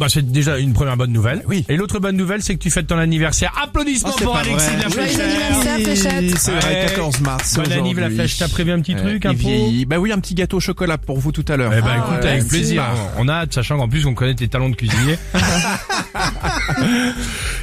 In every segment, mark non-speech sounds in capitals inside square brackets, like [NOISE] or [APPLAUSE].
Bah, c'est déjà une première bonne nouvelle. Oui. Et l'autre bonne nouvelle, c'est que tu fêtes ton anniversaire. Applaudissements Oh, c'est pour pas Alexis vrai. de la Joyeux Fléchette. Oui, c'est vrai, Ouais. 14 mars. Bonne anniv, la flèche. T'as prévu un petit truc, un pot? Vieillit. Bah oui, un petit gâteau au chocolat pour vous tout à l'heure. Eh ben, écoute, Ouais, avec c'est plaisir. pas- On a hâte, sachant qu'en plus, on connaît tes talents de cuisinier. [LAUGHS]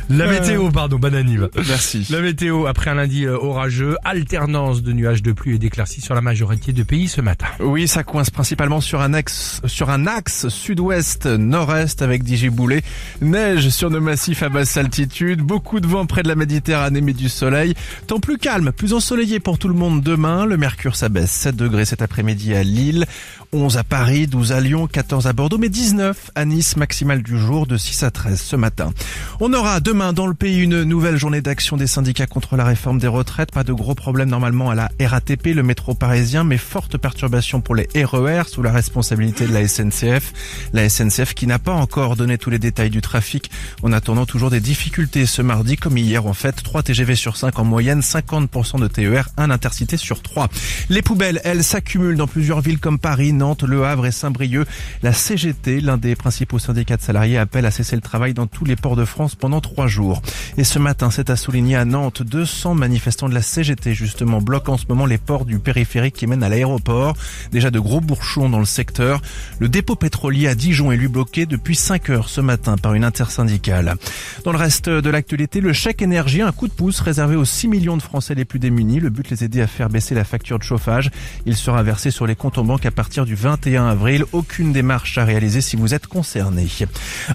La météo, pardon, bonne anniv. Merci. La météo, après un lundi euh, orageux, alternance de nuages de pluie et d'éclaircies sur la majorité de pays ce matin. Oui, ça coince principalement sur un axe, sur un axe sud-ouest, nord-est avec des giboulées. Neige sur nos massifs à basse altitude. Beaucoup de vent près de la Méditerranée, mais du soleil. Temps plus calme, plus ensoleillé pour tout le monde demain. Le mercure s'abaisse 7 degrés cet après-midi à Lille. 11 à Paris, 12 à Lyon, 14 à Bordeaux, mais 19 à Nice, maximale du jour de 6 à 13 ce matin. On aura demain dans le pays une nouvelle journée d'action des syndicats contre la réforme des retraites. Pas de gros problèmes normalement à la RATP, le métro parisien, mais forte perturbation pour les RER sous la responsabilité de la SNCF. La SNCF qui n'a pas encore donné tous les détails du trafic en attendant toujours des difficultés ce mardi comme hier en fait. 3 TGV sur 5 en moyenne, 50% de TER, un intercité sur 3. Les poubelles, elles, s'accumulent dans plusieurs villes comme Paris, Nantes, Le Havre et Saint-Brieuc. La CGT, l'un des principaux syndicats de salariés, appelle à cesser le travail dans tous les ports de France pendant trois jours. Et ce matin, c'est à souligner à Nantes, 200 manifestants de la CGT justement bloquent en ce moment les ports du périphérique qui mènent à l'aéroport. Déjà de gros bourchons dans le secteur. Le dépôt pétrolier à Dijon est lui bloqué depuis 5 heures ce matin par une intersyndicale. Dans le reste de l'actualité, le chèque énergie, un coup de pouce réservé aux 6 millions de Français les plus démunis. Le but, les aider à faire baisser la facture de chauffage. Il sera versé sur les comptes en banque à partir du 21 avril. Aucune démarche à réaliser si vous êtes concerné.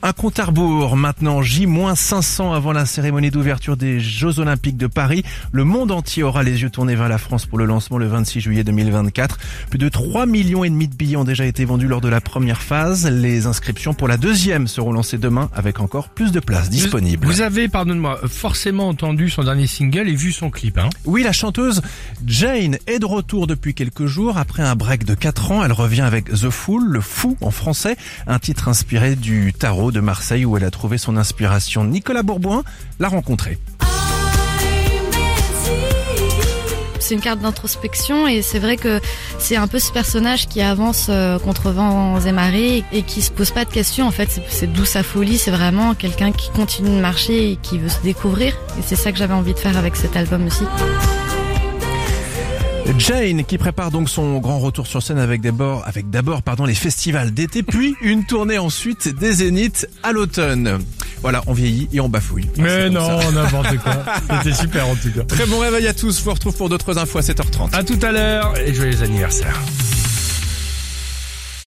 Un compte à rebours maintenant, J-500 avant la cérémonie d'ouverture des Jeux Olympiques de Paris. Le monde entier aura les yeux tournés vers la France pour le lancement le 26 juillet 2024. Plus de 3 millions et demi de billets ont déjà été vendus lors de la première phase. Les inscriptions pour la deuxième seront lancées demain avec encore plus de places disponibles. Vous avez, pardonne-moi, forcément entendu son dernier single et vu son clip, hein Oui, la chanteuse Jane est de retour depuis quelques jours. Après un break de 4 ans, elle revient avec The Fool, le fou en français, un titre inspiré du tarot de Marseille où elle a trouvé son inspiration. Nicolas Bourboin l'a rencontré. C'est une carte d'introspection et c'est vrai que c'est un peu ce personnage qui avance euh, contre vents et marées et qui se pose pas de questions. En fait, c'est- d'où sa folie. C'est vraiment quelqu'un qui continue de marcher et qui veut se découvrir. Et c'est ça que j'avais envie de faire avec cet album aussi. Jane qui prépare donc son grand retour sur scène avec d'abord les festivals d'été puis une tournée ensuite des Zéniths à l'automne. Voilà, on vieillit et on bafouille. Mais non, ça. [LAUGHS] n'importe quoi. [LAUGHS] C'était super en tout cas. Très bon réveil à tous. Je vous retrouve pour d'autres infos à 7h30. À tout à l'heure et joyeux anniversaire.